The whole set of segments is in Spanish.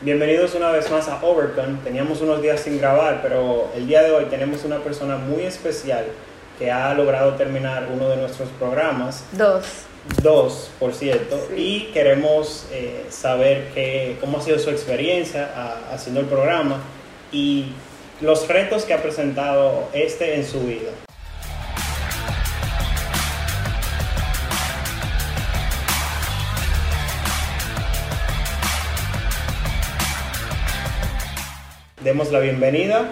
Bienvenidos una vez más a Overcon. Teníamos unos días sin grabar, pero el día de hoy tenemos una persona muy especial que ha logrado terminar uno de nuestros programas. Dos. Dos, por cierto. Sí. Y queremos eh, saber cómo ha sido su experiencia ah, haciendo el programa y los retos que ha presentado este en su vida. Demos la bienvenida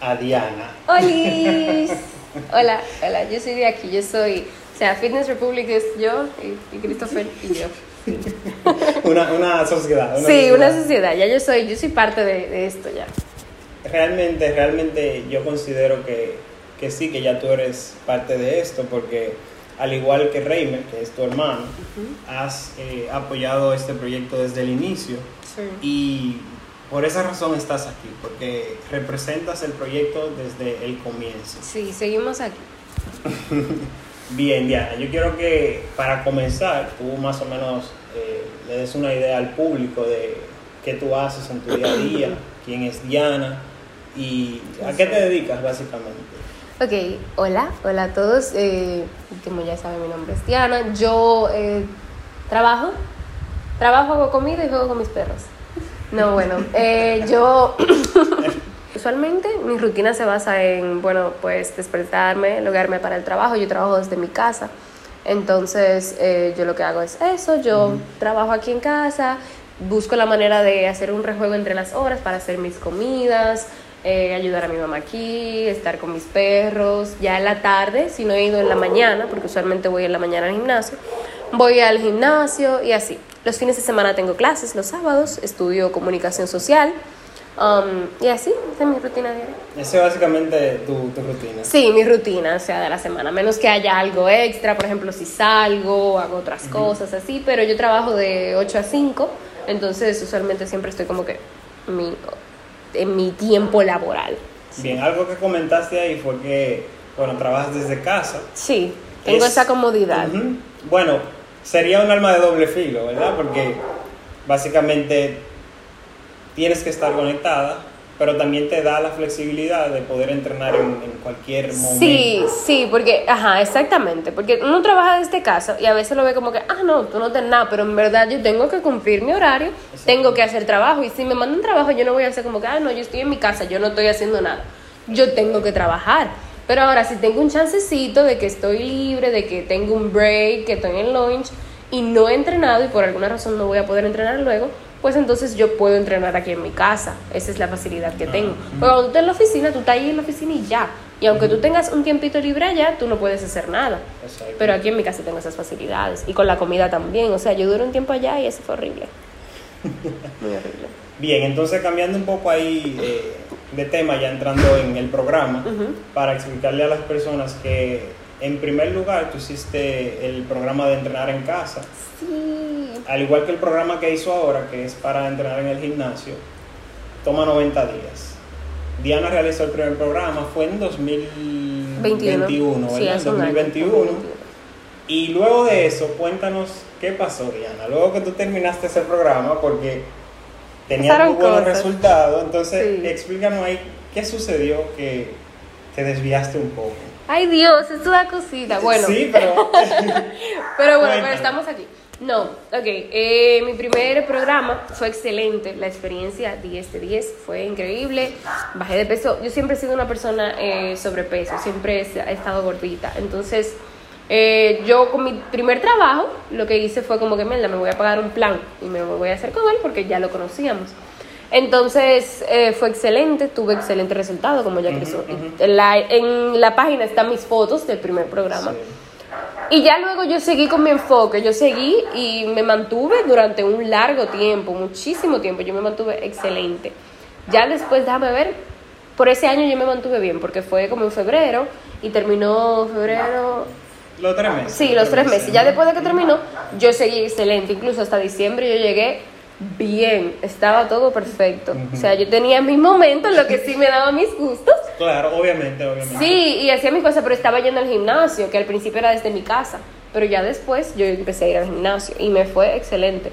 a Diana. ¡Holis! Hola, hola, yo soy de aquí, yo soy, o sea, Fitness Republic es yo y, y Christopher y yo. Una, una sociedad. Sí, una sociedad, ya yo soy, yo soy parte de, de esto ya. Realmente, realmente yo considero que, que sí, que ya tú eres parte de esto, porque al igual que Reimer, que es tu hermano, has eh, apoyado este proyecto desde el inicio Sí. y por esa razón estás aquí, porque representas el proyecto desde el comienzo. Sí, seguimos aquí. Bien, Diana, yo quiero que para comenzar tú más o menos eh, le des una idea al público de qué tú haces en tu día a día, quién es Diana y a qué te dedicas básicamente. Ok, hola, hola a todos. eh, como ya saben, mi nombre es Diana. Yo eh, trabajo, trabajo, hago comida y juego con mis perros. No, bueno, eh, yo usualmente mi rutina se basa en, bueno, pues despertarme, loguearme para el trabajo. Yo trabajo desde mi casa. Entonces, eh, yo lo que hago es eso. Yo trabajo aquí en casa, busco la manera de hacer un rejuego entre las horas para hacer mis comidas, eh, ayudar a mi mamá aquí, estar con mis perros. Ya en la tarde, si no he ido en la mañana, porque usualmente voy en la mañana al gimnasio, voy al gimnasio y así. Los fines de semana tengo clases, los sábados estudio comunicación social. um, y así, esa es mi rutina diaria. Esa es básicamente tu, tu rutina. Sí, mi rutina, o sea, de la semana, menos que haya algo extra, por ejemplo, si salgo, hago otras cosas así, pero yo trabajo de 8 a 5, entonces usualmente siempre estoy como que mi, en mi tiempo laboral. Bien, algo que comentaste ahí fue que, bueno, trabajas desde casa. Sí, tengo Es- esa comodidad. Ujú. Bueno, sería un arma de doble filo, ¿verdad? Porque básicamente tienes que estar conectada, pero también te da la flexibilidad de poder entrenar en, en cualquier momento. Sí, sí, porque, ajá, exactamente, porque uno trabaja desde casa y a veces lo ve como que, ah, no, tú no tienes nada, pero en verdad yo tengo que cumplir mi horario, tengo que hacer trabajo y si me mandan trabajo yo no voy a hacer como que, ah, no, yo estoy en mi casa, yo no estoy haciendo nada, yo tengo que trabajar. Pero ahora, si tengo un chancecito de que estoy libre, de que tengo un break, que estoy en lunch y no he entrenado y por alguna razón no voy a poder entrenar luego, pues entonces yo puedo entrenar aquí en mi casa. Esa es la facilidad que tengo. Pero cuando tú estás en la oficina, tú estás ahí en la oficina y ya. Y aunque tú tengas un tiempito libre allá, tú no puedes hacer nada. Pero aquí en mi casa tengo esas facilidades. Y con la comida también. O sea, yo duré un tiempo allá y eso fue horrible. Muy horrible. Bien, entonces cambiando un poco ahí eh, de tema, ya entrando en el programa, para explicarle a las personas que en primer lugar tú hiciste el programa de entrenar en casa, Sí. al igual que el programa que hizo ahora, que es para entrenar en el gimnasio, toma 90 días. Diana realizó el primer programa, fue en 2021, 21. ¿verdad? Sí, En hace un año. 2021. Y luego de eso, cuéntanos qué pasó, Diana. Luego que tú terminaste ese programa, porque tenía muy buenos cosas. resultados, entonces Sí. explícanos ahí qué sucedió que te desviaste un poco. Ay Dios, esto da cosita. Bueno, Sí, pero... Pero bueno, pero estamos aquí. No, ok. eh, mi primer programa fue excelente. La experiencia 10 de 10 fue increíble. Bajé de peso. Yo siempre he sido una persona eh, sobrepeso. Siempre he estado gordita. Entonces, eh, yo con mi primer trabajo, lo que hice fue como que, mierda, me voy a pagar un plan y me voy a hacer con él porque ya lo conocíamos. Entonces eh, fue excelente, tuve excelente resultado, como ya Cristo- ujú. en, la, en la página están mis fotos del primer programa. Sí. Y ya luego yo seguí con mi enfoque, yo seguí y me mantuve durante un largo tiempo, muchísimo tiempo, yo me mantuve excelente. Ya después, déjame ver, por ese año yo me mantuve bien, porque fue como en febrero y terminó febrero, Los tres meses. sí, los tres meses. Ya después de que terminó, yo seguí excelente, incluso hasta diciembre yo llegué bien, estaba todo perfecto. O sea, yo tenía mis momentos, lo que sí me daba mis gustos, Claro, obviamente, obviamente. Sí, y hacía mis cosas, pero estaba yendo al gimnasio, que al principio era desde mi casa, pero ya después yo empecé a ir al gimnasio y me fue excelente.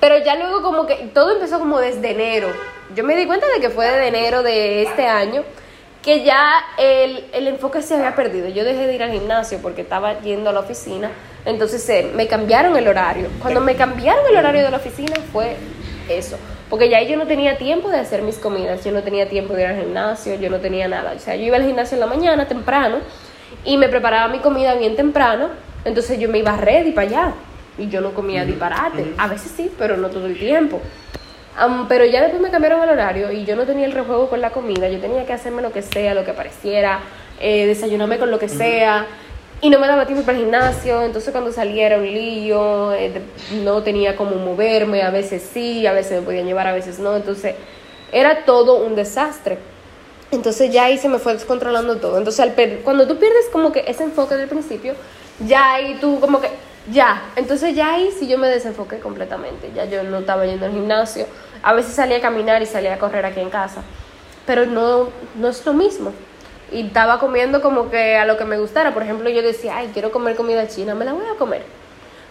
Pero ya luego como que todo empezó como desde enero. Yo me di cuenta de que fue de enero de este año que ya el, el enfoque se había perdido. Yo dejé de ir al gimnasio porque estaba yendo a la oficina. Entonces eh, me cambiaron el horario. Cuando me cambiaron el horario de la oficina fue eso. Porque ya yo no tenía tiempo de hacer mis comidas, yo no tenía tiempo de ir al gimnasio, yo no tenía nada. O sea, yo iba al gimnasio en la mañana temprano y me preparaba mi comida bien temprano. Entonces yo me iba ready para allá y yo no comía disparate. A veces sí, pero no todo el tiempo. Pero ya después me cambiaron el horario y yo no tenía el rejuego con la comida. Yo tenía que hacerme lo que sea, lo que pareciera, eh, desayunarme con lo que sea. Y no me daba tiempo para el gimnasio. Entonces cuando saliera un lío, eh, no tenía cómo moverme. A veces sí, a veces me podían llevar, a veces no. Entonces era todo un desastre. Entonces ya ahí se me fue descontrolando todo. Entonces al cuando tú pierdes como que ese enfoque del principio, ya ahí tú como que, ya. Entonces ya ahí sí yo me desenfoqué completamente. Ya yo no estaba yendo al gimnasio. A veces salía a caminar y salía a correr aquí en casa. Pero no, no es lo mismo. Y estaba comiendo como que a lo que me gustara. Por ejemplo, yo decía, ay, quiero comer comida china, me la voy a comer.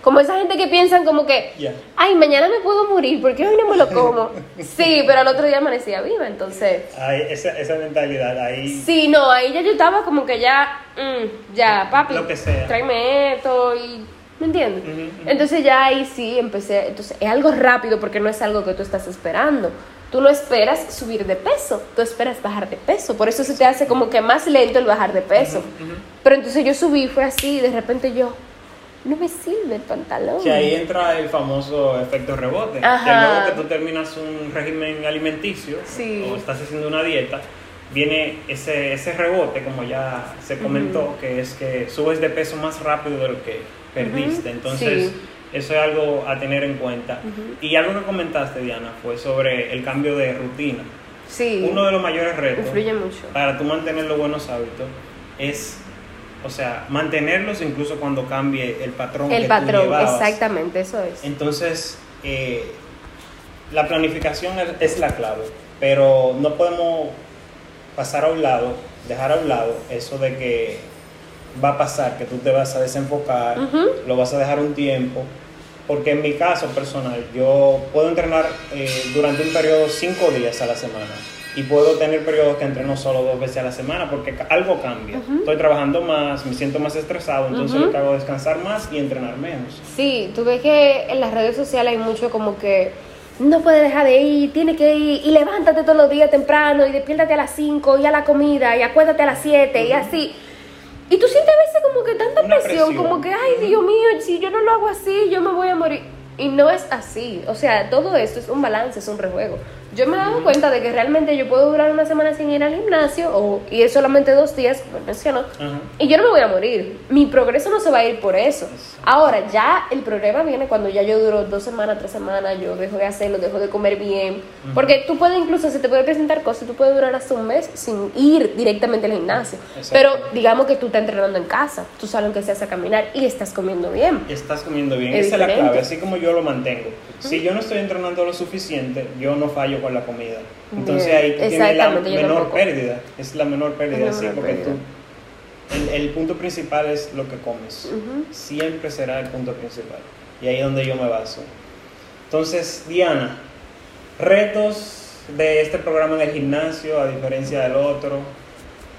Como esa gente que piensan como que, ay, mañana me puedo morir, ¿por qué hoy no me lo como? Sí, pero al otro día amanecía viva, entonces... Ay, esa, esa mentalidad ahí. Sí, no, ahí ya yo estaba como que ya, mm, ya, papi, Lo que sea. tráeme esto y, ¿me entiendes? Entonces ya ahí sí empecé, entonces es algo rápido porque no es algo que tú estás esperando. Tú no esperas subir de peso, tú esperas bajar de peso, por eso se te hace como que más lento el bajar de peso. Pero entonces yo subí, fue así, y de repente yo, no me sirve el pantalón. Que ahí entra el famoso efecto rebote. Ajá. Que luego que tú terminas un régimen alimenticio Sí. o estás haciendo una dieta, viene ese, ese rebote, como ya se comentó, que es que subes de peso más rápido de lo que perdiste. Entonces, Sí. eso es algo a tener en cuenta. Y algo que comentaste, Diana, fue sobre el cambio de rutina. Sí, Uno de los mayores retos mucho. para tú mantener los buenos hábitos es, o sea, mantenerlos incluso cuando cambie el patrón El que tú patrón, llevabas. exactamente, eso es. Entonces, eh, la planificación es, es la clave, pero no podemos pasar a un lado, dejar a un lado eso de que va a pasar, que tú te vas a desenfocar, lo vas a dejar un tiempo, porque en mi caso personal, yo puedo entrenar eh, durante un periodo cinco días a la semana. Y puedo tener periodos que entreno solo dos veces a la semana porque algo cambia. Estoy trabajando más, me siento más estresado, entonces Ujú. lo que hago es descansar más y entrenar menos. Sí, tú ves que en las redes sociales hay mucho como que no puedes dejar de ir, tienes que ir y levántate todos los días temprano y despiértate a las 5 y a la comida y acuérdate a las 7 y así. Y tú sientes a veces como que tanta presión, presión. como que, ay Dios mío, si yo no lo hago así, yo me voy a morir. Y no es así, o sea, todo esto es un balance, es un rejuego. Yo me he dado cuenta de que realmente yo puedo durar una semana sin ir al gimnasio o, y es solamente dos días, como mencionó, Ajá. y yo no me voy a morir. Mi progreso no se va a ir por eso. Ahora, ya el problema viene cuando ya yo duro dos semanas, tres semanas, yo dejo de hacerlo, dejo de comer bien. Porque tú puedes incluso, se te puede presentar cosas, tú puedes durar hasta un mes sin ir directamente al gimnasio. Exacto. Pero digamos que tú estás entrenando en casa, tú sales aunque seas a caminar y estás comiendo bien. Estás comiendo bien, Es esa es la clave, así como yo lo mantengo. Si yo no estoy entrenando lo suficiente, yo no fallo con la comida. Entonces Bien, ahí tú tienes la menor tampoco. pérdida, es la menor pérdida, la sí, menor porque pérdida. tú, el, el punto principal es lo que comes, Ujú. siempre será el punto principal. Y ahí es donde yo me baso. Entonces, Diana, retos de este programa en el gimnasio, a diferencia del otro,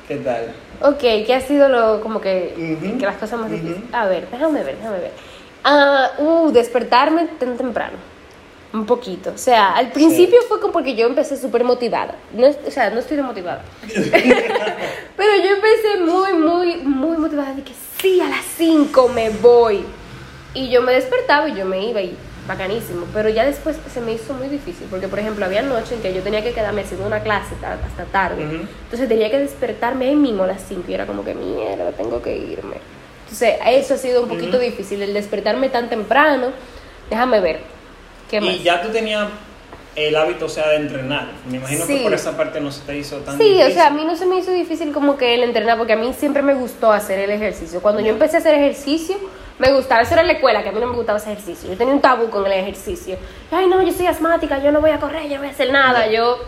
¿qué tal? Ok, ¿qué ha sido lo, como que, Ujú. que las cosas más difíciles? A ver, déjame ver, déjame ver. Ah, uh, despertarme tan temprano. Un poquito. O sea, al principio fue como porque yo empecé súper motivada. No, o sea, no estoy motivada. Pero yo empecé muy, muy, muy motivada. De que sí, a las 5 me voy. Y yo me despertaba y yo me iba y bacanísimo. Pero ya después se me hizo muy difícil. Porque, por ejemplo, había noches en que yo tenía que quedarme haciendo una clase ta- hasta tarde. Ujú. Entonces tenía que despertarme ahí mismo a las 5 y era como que mierda, tengo que irme. Entonces, eso ha sido un poquito difícil, el despertarme tan temprano. Déjame ver. ¿Qué más? Y ya tú tenías el hábito, o sea, de entrenar. Me imagino Sí. que por esa parte no se te hizo tan Sí, difícil. o sea, a mí no se me hizo difícil como que el entrenar, porque a mí siempre me gustó hacer el ejercicio. Cuando yo empecé a hacer ejercicio, me gustaba, eso era en la escuela, que a mí no me gustaba hacer ejercicio. Yo tenía un tabú con el ejercicio. Ay, no, yo soy asmática, yo no voy a correr, yo no voy a hacer nada, yo...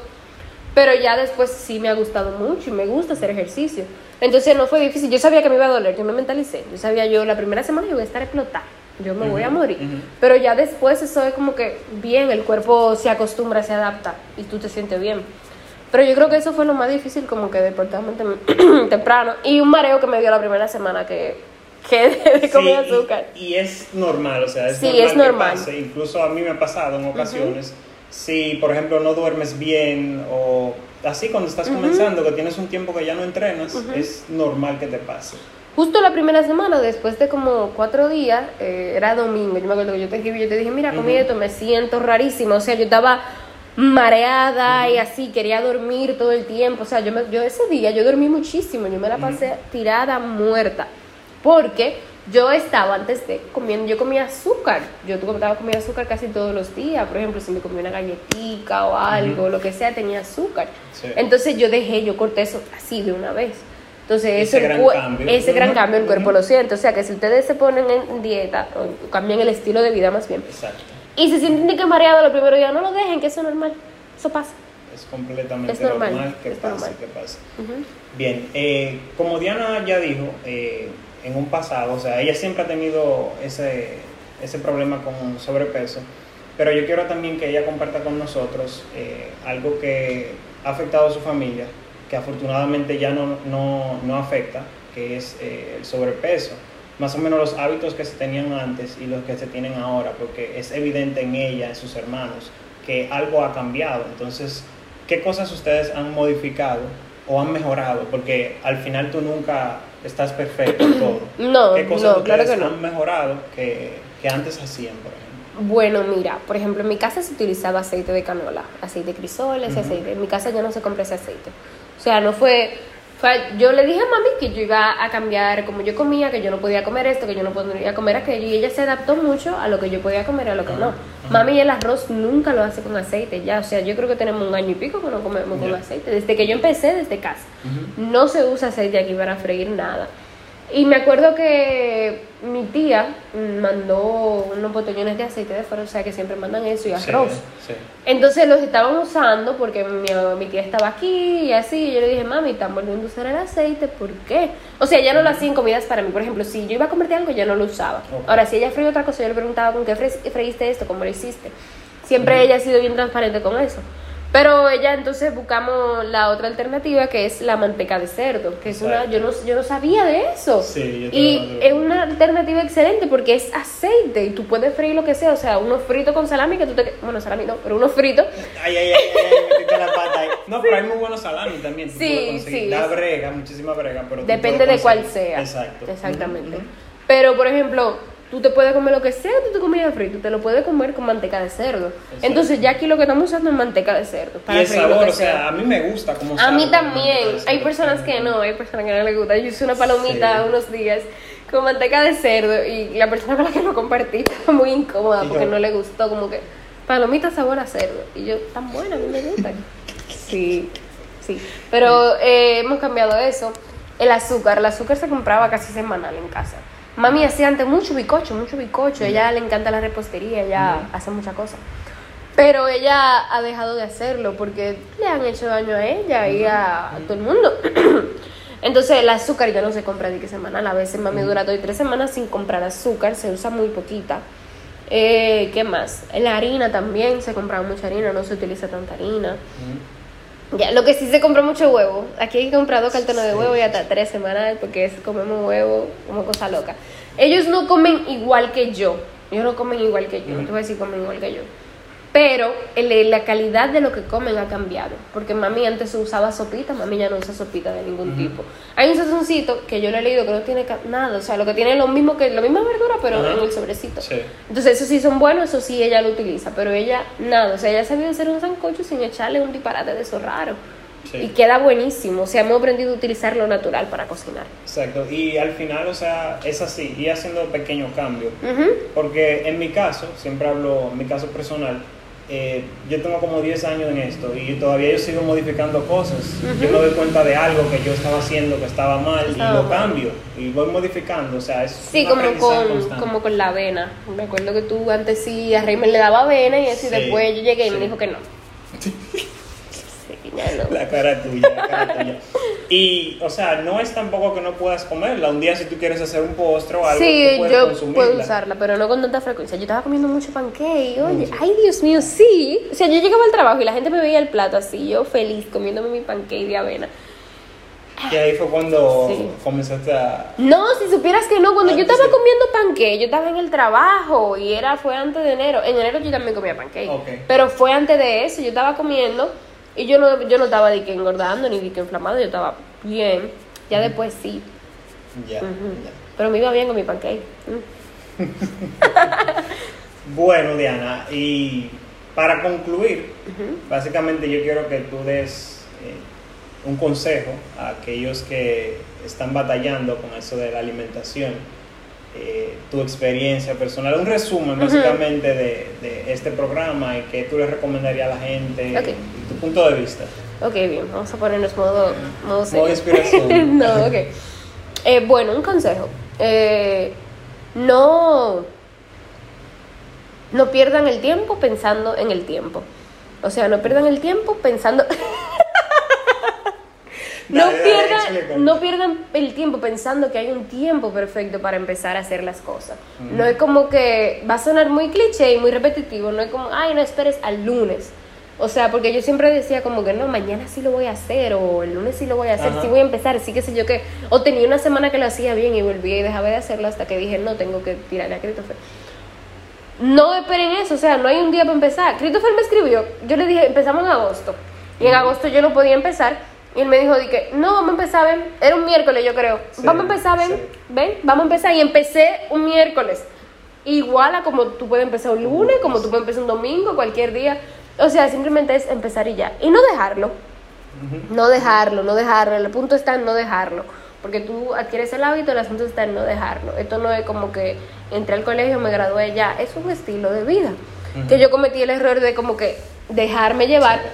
Pero ya después sí me ha gustado mucho y me gusta hacer ejercicio. Entonces no fue difícil, yo sabía que me iba a doler, yo me mentalicé. Yo sabía yo, la primera semana yo voy a estar explotada. Yo me voy a morir. Pero ya después eso es como que bien, el cuerpo se acostumbra, se adapta y tú te sientes bien. Pero yo creo que eso fue lo más difícil como que despertarme tem- temprano. Y un mareo que me dio la primera semana que, que de comer Sí, azúcar. Y, es normal, o sea, es Sí, normal. es normal. Que pase. Incluso a mí me ha pasado en ocasiones. Si, por ejemplo, no duermes bien o así cuando estás comenzando, que tienes un tiempo que ya no entrenas, es normal que te pase. Justo la primera semana, después de como cuatro días, eh, era domingo, yo me acuerdo que yo te escribí, yo te dije, mira, comí esto, me siento rarísimo, o sea, yo estaba mareada y así, quería dormir todo el tiempo, o sea, yo, me- yo ese día, yo dormí muchísimo, yo me la pasé tirada, muerta, porque yo estaba antes de comiendo, yo comía azúcar, yo estaba comiendo azúcar casi todos los días, por ejemplo, si me comía una galletita o algo, lo que sea, tenía azúcar. Sí. Entonces yo dejé, yo corté eso así de una vez. Entonces Ese eso gran cambio. ese gran cambio el cuerpo lo siente. O sea que si ustedes se ponen en dieta o cambian el estilo de vida más bien Exacto. y se sienten que mareados los primeros días, no lo dejen, que eso es normal. Eso pasa. Es completamente Es normal, normal, que es pase, normal. que pase. Ujú. Bien, eh, como Diana ya dijo eh, en un pasado, o sea, ella siempre ha tenido ese, ese problema con sobrepeso, pero yo quiero también que ella comparta con nosotros eh, algo que ha afectado a su familia, que afortunadamente ya no, no, no afecta, que es eh, el sobrepeso. Más o menos los hábitos que se tenían antes y los que se tienen ahora, porque es evidente en ella, en sus hermanos, que algo ha cambiado. Entonces, ¿qué cosas ustedes han modificado o han mejorado? Porque al final tú nunca estás perfecto en todo. No, ¿Qué cosas no, claro ustedes que no. han mejorado que, que antes hacían, por ejemplo? Bueno, mira, por ejemplo, en mi casa se utilizaba aceite de canola, aceite de crisol, ese Ujú. aceite. En mi casa ya no se compra ese aceite. O sea, no fue, fue- Yo le dije a mami que yo iba a cambiar como yo comía, que yo no podía comer esto, que yo no podía comer aquello. Y ella se adaptó mucho a lo que yo podía comer y a lo que no. Ajá. Mami el arroz nunca lo hace con aceite ya. O sea, yo creo que tenemos un año y pico que no comemos con aceite. Desde que yo empecé, desde casa. No se usa aceite aquí para freír nada. Y me acuerdo que mi tía mandó unos botellones de aceite de fuera, o sea que siempre mandan eso y arroz. Sí, sí. Entonces los estaban usando porque mi, mi tía estaba aquí y así. Y yo le dije, mami, están volviendo a usar el aceite, ¿por qué? O sea, ella no lo hacía en comidas para mí. Por ejemplo, si yo iba a comerte algo, ya no lo usaba. Ahora, si ella freía otra cosa, yo le preguntaba, ¿con qué fre- freíste esto? ¿Cómo lo hiciste? Siempre ella ha sido bien transparente con eso. Pero ella entonces buscamos la otra alternativa que es la manteca de cerdo, que es una, yo no, yo no sabía de eso. Sí, yo y es una alternativa excelente porque es aceite y tú puedes freír lo que sea, o sea, uno frito con salami que tú te, bueno, salami no, pero uno frito Ay, ay, ay, ay, metiste la pata ahí. No, pero hay muy buenos salami también. tú Sí, sí. Da brega, muchísima brega, pero Depende de cuál sea. Exacto. Exactamente. Pero, por ejemplo, tú te puedes comer lo que sea, tú te comías frito, te lo puedes comer con manteca de cerdo. Entonces, ya aquí lo que estamos usando es manteca de cerdo. Y el lo sabor, que o sea, a mí me gusta como A mí también. Hay personas que no, hay personas que no les gusta. Yo hice una palomita Sí. unos días con manteca de cerdo y la persona con la que lo compartí estaba muy incómoda porque yo- no le gustó, como que palomita sabor a cerdo. Y yo, tan buena, a mí me gustan. Sí, sí. Pero eh, hemos cambiado eso. El azúcar, el azúcar se compraba casi semanal en casa. Mami hacía antes mucho bicocho, mucho bicocho. Ella le encanta la repostería, ella hace muchas cosas. Pero ella ha dejado de hacerlo porque le han hecho daño a ella y a, a todo el mundo. Entonces el azúcar ya no se compra de que semanal. A veces mami dura dos y tres semanas sin comprar azúcar, se usa muy poquita. Eh, ¿Qué más? La harina también, se compra mucha harina, no se utiliza tanta harina. Ya, lo que sí se compra mucho huevo. Aquí hay dos cartones de huevo y hasta tres semanas porque es- comemos huevo como cosa loca. Ellos no comen igual que yo. Ellos no comen igual que yo. Te voy a decir comen igual que yo. Pero el- la calidad de lo que comen ha cambiado. Porque mami antes usaba sopita, mami ya no usa sopita de ningún tipo. Hay un sazoncito que yo le he leído que no tiene nada. O sea, lo que tiene es lo mismo que la misma verdura, pero en el sobrecito. Sí. Entonces, eso sí son buenos, eso sí ella lo utiliza, pero ella nada, o sea, ella ha sabido hacer un sancocho sin echarle un disparate de eso raro. Sí. Y queda buenísimo, o sea, hemos aprendido a utilizar lo natural para cocinar. Exacto. Y al final, o sea, es así, y haciendo pequeños cambios. Porque en mi caso, siempre hablo, en mi caso personal, eh, yo tengo como 10 años en esto y todavía yo sigo modificando cosas. Yo me doy cuenta de algo que yo estaba haciendo que estaba mal Estaba y lo mal. cambio y voy modificando. O sea, es Sí, como con, como con la avena. Me acuerdo que tú antes sí a Raymond le daba avena y así Sí, después yo llegué y me dijo que no. La cara tuya, la cara tuya. Y, o sea, no es tampoco que no puedas comerla. Un día si tú quieres hacer un postre o algo, Sí, tú puedes yo consumirla. puedo usarla, pero no con tanta frecuencia. Yo estaba comiendo mucho pancake, oye, ay Dios mío, sí. O sea, yo llegaba al trabajo y la gente me veía el plato así, yo feliz comiéndome mi pancake de avena. Y ahí fue cuando Sí. comenzaste a... No, si supieras que no, cuando yo Antes estaba de- comiendo pancake, yo estaba en el trabajo y era fue antes de enero. En enero yo también comía pancake, Ok. pero fue antes de eso, yo estaba comiendo y yo no yo no estaba de que engordando ni de que inflamado, yo estaba bien. Ya después sí, Ya, pero me iba bien con mi pancake. Mm. Bueno, Diana, y para concluir, básicamente yo quiero que tú des eh, un consejo a aquellos que están batallando con eso de la alimentación, eh, tu experiencia personal, un resumen básicamente de, de este programa y que tú le recomendarías a la gente, y tu punto de vista. Ok, bien, vamos a ponernos modo, modo serio. Modo inspiración. no, ok. Eh, bueno, un consejo. Eh, no, no pierdan el tiempo pensando en el tiempo. O sea, no pierdan el tiempo pensando... no, Dale, pierdan, no pierdan el tiempo pensando que hay un tiempo perfecto para empezar a hacer las cosas. No es como que va a sonar muy cliché y muy repetitivo, no es como, ay, no esperes al lunes. O sea, porque yo siempre decía como que no, mañana sí lo voy a hacer o el lunes sí lo voy a hacer, Ajá. sí voy a empezar, sí que sé yo que... O tenía una semana que lo hacía bien y volví y dejaba de hacerlo hasta que dije, no, tengo que tirarle a Christopher. No esperen eso, o sea, no hay un día para empezar. Christopher me escribió, yo le dije, empezamos en agosto. Y en agosto yo no podía empezar. Y él me dijo, di que, no, vamos a empezar, ven. Era un miércoles, yo creo. Sí, vamos a empezar, ven. sí. Ven, vamos a empezar. Y empecé un miércoles. Igual a como tú puedes empezar un lunes, como tú puedes empezar un domingo, cualquier día. O sea, simplemente es empezar y ya. Y no dejarlo. No dejarlo, no dejarlo. El punto está en no dejarlo. Porque tú adquieres el hábito, el asunto está en no dejarlo. Esto no es como que entré al colegio, me gradué ya. Es un estilo de vida. Que yo cometí el error de como que dejarme llevar. Sí.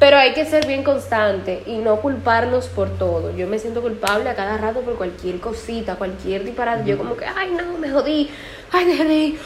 Pero hay que ser bien constante y no culparnos por todo. Yo me siento culpable a cada rato por cualquier cosita, cualquier disparate. Yo como que, ay, no, me jodí. Ay, dejé de ir.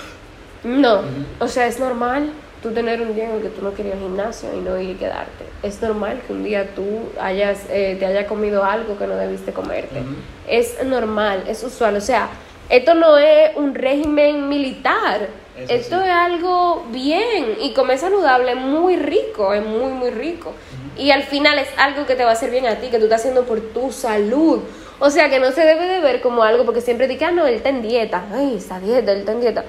No, o sea, es normal tú tener un día en el que tú no querías gimnasio y no ir y quedarte. Es normal que un día tú hayas, eh, te haya comido algo que no debiste comerte. Es normal, es usual. O sea, esto no es un régimen militar. Eso esto sí. es algo bien y comer saludable es muy rico, es muy, muy rico. Y al final es algo que te va a hacer bien a ti, que tú estás haciendo por tu salud. O sea, que no se debe de ver como algo, porque siempre dicen, ah, no, él está en dieta. Ay, esa dieta, él está en dieta.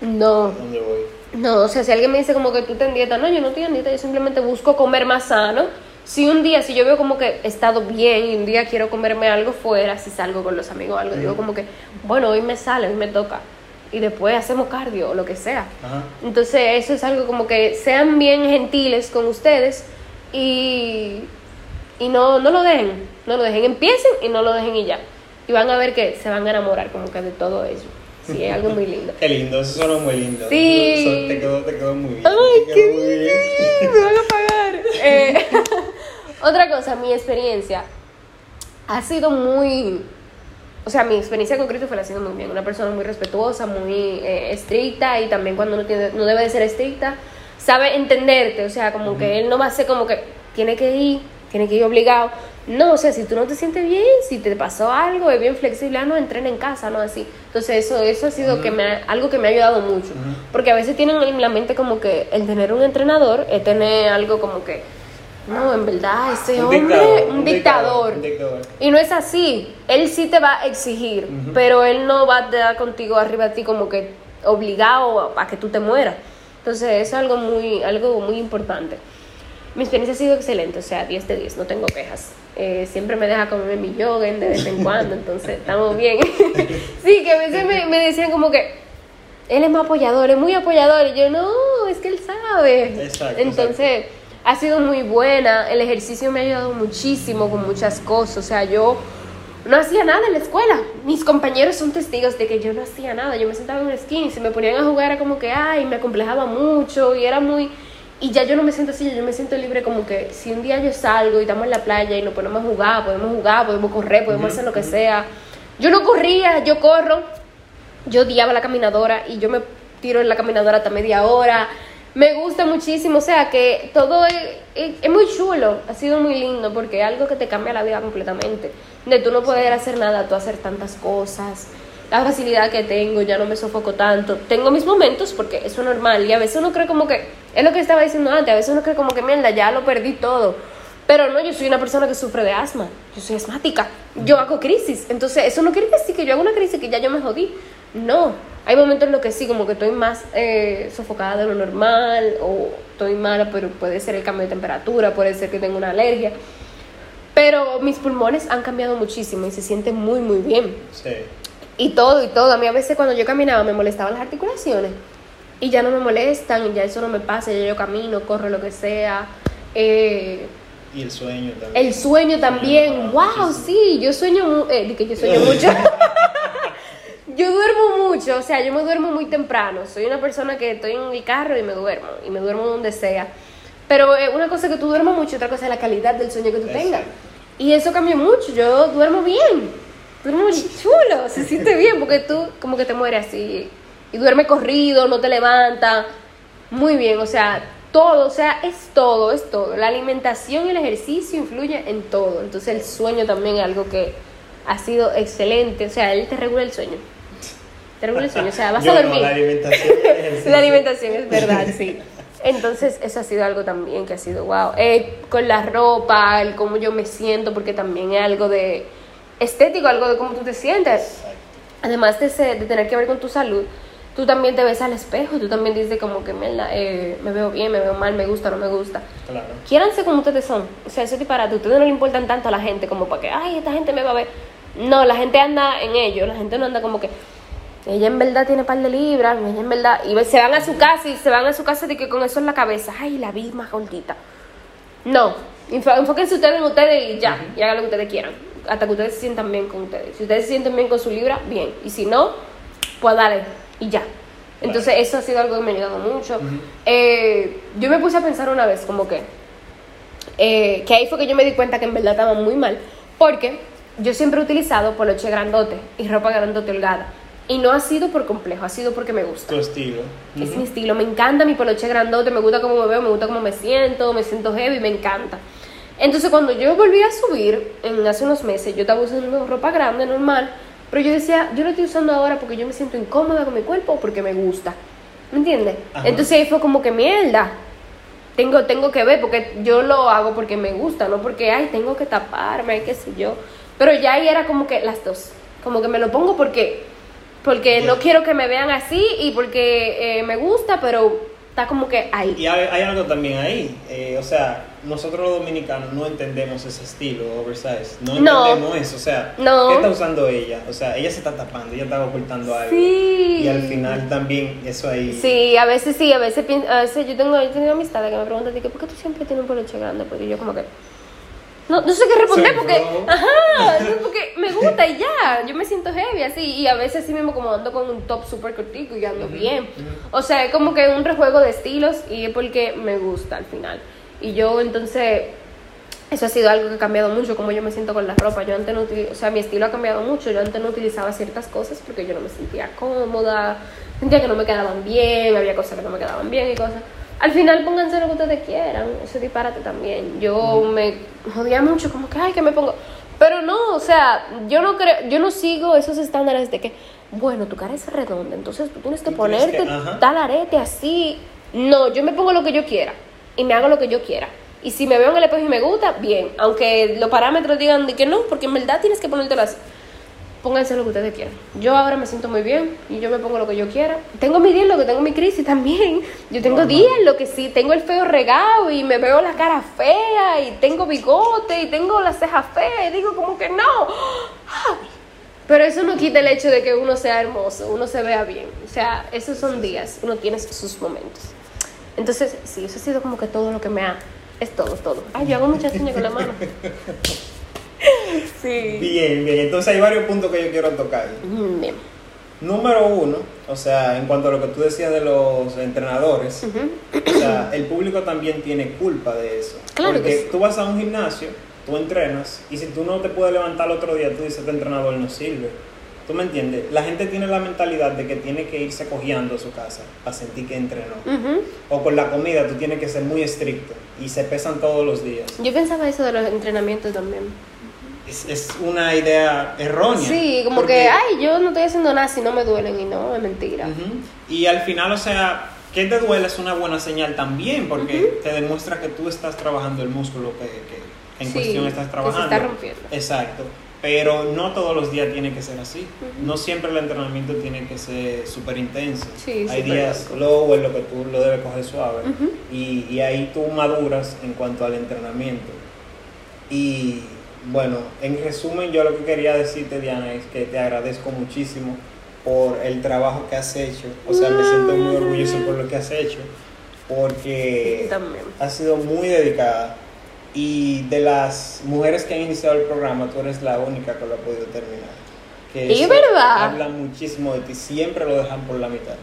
No, ¿Dónde voy? no, o sea, si alguien me dice como que tú estás en dieta, no, yo no estoy en dieta, yo simplemente busco comer más sano. Si un día, si yo veo como que he estado bien y un día quiero comerme algo fuera, si salgo con los amigos o algo, digo como que, bueno, hoy me sale, hoy me toca. Y después hacemos cardio o lo que sea. Ajá. Entonces, eso es algo como que sean bien gentiles con ustedes y, y no, no lo dejen, no lo dejen, empiecen y no lo dejen y ya. Y van a ver que se van a enamorar como que de todo eso. Sí, es algo muy lindo. Qué lindo, eso suena muy lindo. Sí. Eso te, quedó, te quedó muy bien. Ay, qué muy bien. bien, me van a pagar. Eh, otra cosa, mi experiencia ha sido muy, o sea, mi experiencia con Christopher ha sido muy bien. Una persona muy respetuosa, muy eh, estricta y también cuando no, tiene, no debe de ser estricta, sabe entenderte. O sea, como que él no va a ser como que tiene que ir, tiene que ir obligado. No, o sea, si tú no te sientes bien, si te pasó algo, es bien flexible, ah, no, entrena en casa, no así. Entonces, eso, eso ha sido que me ha- algo que me ha ayudado mucho. Porque a veces tienen en la mente como que el tener un entrenador es tener algo como que, no, en verdad, ese Un hombre, dictador, un un dictador. Y no es así. Él sí te va a exigir, pero él no va a dar contigo arriba a ti como que obligado a, a que tú te mueras. Entonces, eso es algo muy, algo muy importante. Mi experiencia ha sido excelente, o sea, 10 de 10, no tengo quejas. Eh, siempre me deja comer mi yoga de vez en cuando, entonces estamos bien. sí, que a veces me, me decían como que él es más apoyador, es muy apoyador, y yo no, es que él sabe. Exacto, entonces, ha sido muy buena, el ejercicio me ha ayudado muchísimo con muchas cosas, o sea, yo no hacía nada en la escuela. Mis compañeros son testigos de que yo no hacía nada. Yo me sentaba en una esquina y si me ponían a jugar era como que, ay, me acomplejaba mucho y era muy... Y ya yo no me siento así, yo me siento libre como que si un día yo salgo y estamos en la playa y nos ponemos a jugar, podemos jugar, podemos correr, podemos hacer lo que sea. Yo no corría, yo corro. Yo odiaba la caminadora y yo me tiro en la caminadora hasta media hora. Me gusta muchísimo, o sea que todo es, es- muy chulo, ha sido muy lindo porque es algo que te cambia la vida completamente. De tú no poder hacer nada, tú hacer tantas cosas, la facilidad que tengo, ya no me sofoco tanto. Tengo mis momentos porque eso es normal y a veces uno cree como que, es lo que estaba diciendo antes, a veces uno cree como que mierda, ya lo perdí todo. Pero no, yo soy una persona que sufre de asma, yo soy asmática, yo hago crisis, entonces eso no quiere decir que yo hago una crisis que ya yo me jodí. No, hay momentos en los que sí, como que estoy más eh, sofocada de lo normal o estoy mala, pero puede ser el cambio de temperatura, puede ser que tenga una alergia. Pero mis pulmones han cambiado muchísimo y se sienten muy, muy bien. Sí. Y todo, y todo. A mí a veces cuando yo caminaba me molestaban las articulaciones. Y ya no me molestan, y ya eso no me pasa, ya yo camino, corro, lo que sea. Eh, Y el sueño también. el sueño también. mejora Wow, muchísimo. sí, yo sueño, eh, que yo sueño mucho. yo duermo mucho, o sea, yo me duermo muy temprano. Soy una persona que estoy en el carro y me duermo, y me duermo donde sea. Pero eh, una cosa es que tú duermas mucho, otra cosa es la calidad del sueño que tú tengas. Y eso cambió mucho, yo duermo bien. Duermo chulo, se siente bien porque tú como que te mueres así. Y duerme corrido, no te levanta. Muy bien, o sea, todo, o sea, es todo, es todo. La alimentación y el ejercicio influyen en todo. Entonces el sueño también es algo que ha sido excelente. O sea, él te regula el sueño. Te regula el sueño, o sea, vas Yo a no, dormir. la alimentación. La es verdad, sí. Entonces, eso ha sido algo también que ha sido wow. Eh, con la ropa, el cómo yo me siento, porque también es algo de estético, algo de cómo tú te sientes. Exacto. Además de, ser- de tener que ver con tu salud, tú también te ves al espejo, tú también dices como que mierda, eh, me veo bien, me veo mal, me gusta, no me gusta. Claro. Quiéranse como ustedes son. O sea, eso es disparate. Ustedes no le importan tanto a la gente como para que, ay, esta gente me va a ver. No, la gente anda en ello. La gente no anda como que, ella en verdad tiene par de libras, ella en verdad. Y se van a su casa y se van a su casa de que con eso en la cabeza, ay, la vi más gordita. No. Enfóquense ustedes en ustedes y ya. Y hagan lo que ustedes quieran. Hasta que ustedes se sientan bien con ustedes. Si ustedes se sienten bien con su libra, bien. Y si no, pues dale. Y ya. Entonces, eso ha sido algo que me ha ayudado mucho. Eh, yo me puse a pensar una vez, como que eh, que ahí fue que yo me di cuenta que en verdad estaba muy mal, porque yo siempre he utilizado poloche grandote y ropa grandote holgada. Y no ha sido por complejo, ha sido porque me gusta. Tu estilo. Es mi estilo, me encanta mi poloche grandote, me gusta cómo me veo, me gusta cómo me siento, me siento heavy, me encanta. Entonces cuando yo volví a subir, en hace unos meses, yo estaba usando ropa grande, normal, pero yo decía, yo lo estoy usando ahora porque yo me siento incómoda con mi cuerpo o porque me gusta. ¿Me entiendes? Ajá. Entonces ahí fue como que mierda. Tengo, tengo que ver porque yo lo hago porque me gusta, no porque, ay, tengo que taparme, qué sé yo. Pero ya ahí era como que las dos. Como que me lo pongo porque, porque no quiero que me vean así y porque eh, me gusta, pero está como que ahí. Y hay, hay algo también ahí. eh, o sea, nosotros los dominicanos no entendemos ese estilo oversize. No No. entendemos eso. O sea, No. ¿qué está usando ella? O sea, ella se está tapando, ella está ocultando algo. Sí. Y al final también eso ahí. Sí, a veces sí, a veces, a veces yo tengo, yo he tenido amistades que me preguntan, ¿por qué tú siempre tienes un poloche grande? Porque yo como que, no, no sé qué responder porque, ajá, porque me gusta y ya, yo me siento heavy así, y a veces sí mismo como ando con un top súper cortico y ando bien. O sea, es como que un rejuego de estilos y es porque me gusta al final. Y yo entonces, eso ha sido algo que ha cambiado mucho, como yo me siento con la ropa. Yo antes no o sea, mi estilo ha cambiado mucho. Yo antes no utilizaba ciertas cosas porque yo no me sentía cómoda, sentía que no me quedaban bien, había cosas que no me quedaban bien y cosas. Al final pónganse lo que ustedes quieran, eso es disparate también. Yo me jodía mucho, como que, ay, que me pongo. Pero no, o sea, yo no creo, yo no sigo esos estándares de que, bueno, tu cara es redonda, entonces tú tienes que ponerte tal arete así. No, yo me pongo lo que yo quiera y me hago lo que yo quiera. Y si me veo en el espejo y me gusta, bien. Aunque los parámetros digan de que no, porque en verdad tienes que ponértelo así. Pónganse lo que ustedes quieran. Yo ahora me siento muy bien y yo me pongo lo que yo quiera. Tengo mi día en lo que tengo mi crisis también. Yo tengo Normal. días en lo que sí, tengo el feo regado y me veo la cara fea y tengo bigote y tengo las cejas feas y digo como que no. Pero eso no quita el hecho de que uno sea hermoso, uno se vea bien. O sea, esos son días, uno tiene sus momentos. Entonces, sí, eso ha sido como que todo lo que me ha... Es todo, todo. Ay, yo hago muchas señas con la mano. Sí. Bien, bien. Entonces hay varios puntos que yo quiero tocar. Bien. Número uno, o sea, en cuanto a lo que tú decías de los entrenadores, o sea, el público también tiene culpa de eso. Claro Porque que sí. tú vas a un gimnasio, tú entrenas, y si tú no te puedes levantar el otro día, tú dices, este entrenador no sirve. ¿Tú me entiendes? La gente tiene la mentalidad de que tiene que irse cogiendo a su casa para sentir que entrenó. O con la comida tú tienes que ser muy estricto y se pesan todos los días. Yo pensaba eso de los entrenamientos también. Es, es una idea errónea. Sí, como porque- que, ay, yo no estoy haciendo nada si no me duelen y no, es mentira. Y al final, o sea, que te duele es una buena señal también, porque te demuestra que tú estás trabajando el músculo que, que en Sí, cuestión que estás se trabajando. está rompiendo. Exacto. Pero no todos los días tiene que ser así. No siempre el entrenamiento tiene que ser súper intenso. Sí, Hay días loco. low en lo que tú lo debes coger suave. Y, y ahí tú maduras en cuanto al entrenamiento. Y bueno, en resumen, yo lo que quería decirte, Diana, es que te agradezco muchísimo por el trabajo que has hecho. O sea, me siento muy orgulloso por lo que has hecho, porque También. has sido muy dedicada. Y de las mujeres que han iniciado el programa, tú eres la única que lo ha podido terminar. Que ¿Es verdad? Habla muchísimo de ti, siempre lo dejan por la mitad.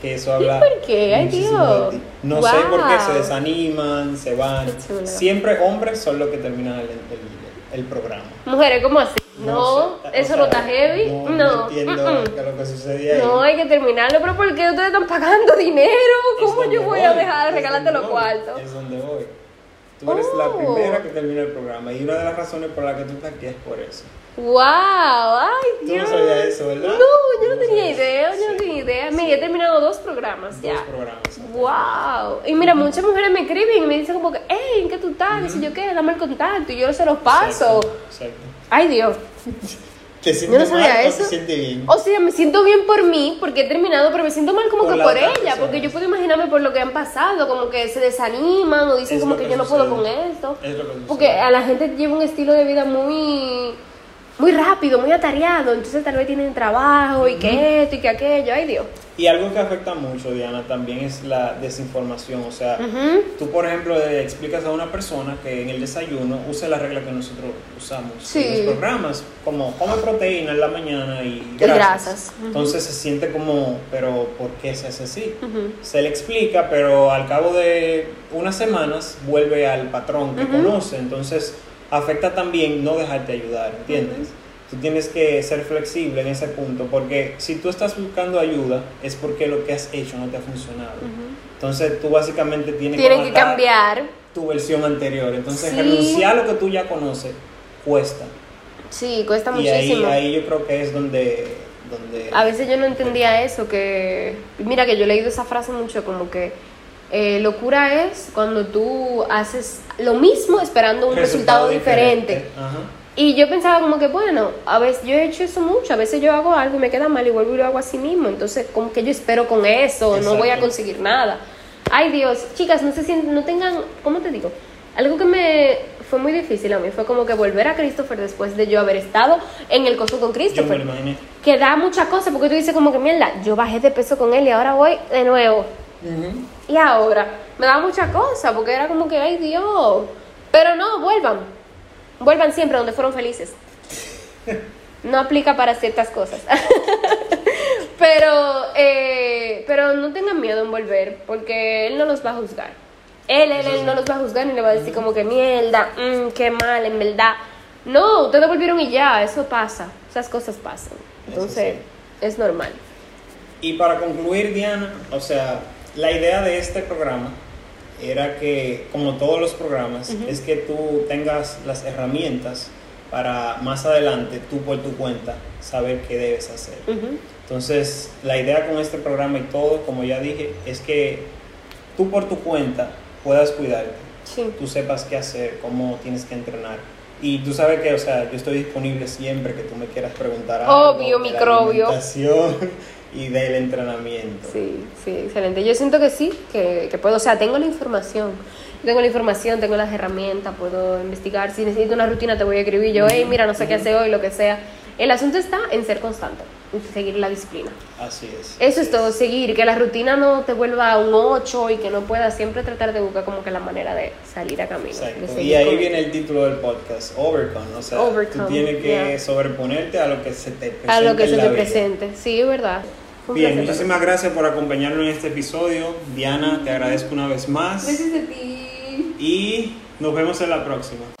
Que eso ¿Y habla. por qué? Ay, Dios. No sé por qué se desaniman, se van. Siempre hombres son los que terminan el, el- el programa. Mujeres, ¿cómo así? No, sé, o eso sea, no está heavy. No, No, entiendo es lo que sucedía ahí. No, hay que terminarlo, pero ¿por qué ustedes están pagando dinero? ¿Cómo yo voy a dejar de regalarte los cuartos? Es donde voy. Tú eres la Oh. primera que termina el programa y una de las razones por las que tú estás aquí es por eso. ¡Wow! ¡Ay, Tú Dios! no sabías eso, ¿verdad? No, yo no tenía idea, yo no tenía idea. Mira, he terminado dos programas Dos ya. programas. ¡Wow! Y mira, muchas mujeres me escriben y me dicen como que, hey, ¿en qué tú estás? ¿Qué sé yo qué? Dame el contacto y yo se los paso. Exacto, exacto. ¡Ay, Dios! ¿Te sientes no sabía mal eso. te bien? O sea, me siento bien por mí, porque he terminado, pero me siento mal como Por que por ella, persona. porque yo puedo imaginarme por lo que han pasado, como que se desaniman o dicen Es como que, que yo no puedo con esto. Es lo que sucede. Porque a la gente lleva un estilo de vida muy muy rápido, muy atareado, entonces tal vez tienen trabajo y que esto y que aquello, ay Dios. Y algo que afecta mucho, Diana, también es la desinformación. O sea, Ujú. tú, por ejemplo, le explicas a una persona que en el desayuno use la regla que nosotros usamos Sí. en los programas, como come proteína en la mañana y Y grasas. Entonces se siente como, pero ¿por qué se hace así? Se le explica, pero al cabo de unas semanas vuelve al patrón que conoce. Entonces afecta también no dejarte ayudar, ¿entiendes? Tú tienes que ser flexible en ese punto, porque si tú estás buscando ayuda es porque lo que has hecho no te ha funcionado. Entonces tú básicamente tienes que matar cambiar. tu versión anterior. Entonces Sí. renunciar a lo que tú ya conoces cuesta. Sí, cuesta Y ahí, muchísimo. ahí yo creo que es donde... donde A veces yo no entendía eso, que mira que yo he leído esa frase mucho, como que eh, locura es cuando tú haces lo mismo esperando un resultado, diferente. Ajá. Y yo pensaba como que, bueno, a veces yo he hecho eso mucho, a veces yo hago algo y me queda mal y vuelvo y lo hago así mismo, entonces como que yo espero con eso, no voy a conseguir nada. Ay Dios, chicas, no se sienten, no tengan, ¿cómo te digo? Algo que me fue muy difícil a mí fue como que volver a Christopher después de yo haber estado en el coso con Yo me Christopher que da muchas cosas porque tú dices como que mierda, yo bajé de peso con él y ahora voy de nuevo. Y ahora me da muchas cosas porque era como que, ay Dios. Pero no, vuelvan. Vuelvan siempre donde fueron felices. No aplica para ciertas cosas. pero, eh, pero no tengan miedo en volver porque él no los va a juzgar. Él, él, él sí. no los va a juzgar ni le va a decir como que mierda, mm, qué mal, en verdad. No, ustedes volvieron y ya, eso pasa. Esas cosas pasan. Entonces, es normal. Y para concluir, Diana, o sea, la idea de este programa era que, como todos los programas, es que tú tengas las herramientas para más adelante, tú por tu cuenta, saber qué debes hacer. Entonces, la idea con este programa y todo, como ya dije, es que tú por tu cuenta puedas cuidarte, Sí. tú sepas qué hacer, cómo tienes que entrenar. Y tú sabes que, o sea, yo estoy disponible siempre que tú me quieras preguntar algo Obvio, microbio. Y del entrenamiento. Sí, sí, excelente. Yo siento que sí, que, que puedo, o sea, tengo la información. Tengo la información, tengo las herramientas, puedo investigar. Si necesito una rutina, te voy a escribir yo, hey, mira, no sé qué hacer hoy, lo que sea. El asunto está en ser constante, en seguir la disciplina. Así es. Eso es todo, seguir, que la rutina no te vuelva un 8 y que no puedas siempre tratar de buscar como que la manera de salir a camino. Exacto. Y ahí con- viene el título del podcast, Overcome. O sea, Overcome, tú tienes que yeah. sobreponerte a lo que se te presenta A lo que se te vida. presente. Sí, es verdad. Bien, placer, muchísimas gracias por acompañarnos en este episodio. Diana, te agradezco una vez más. Gracias a ti. Y nos vemos en la próxima.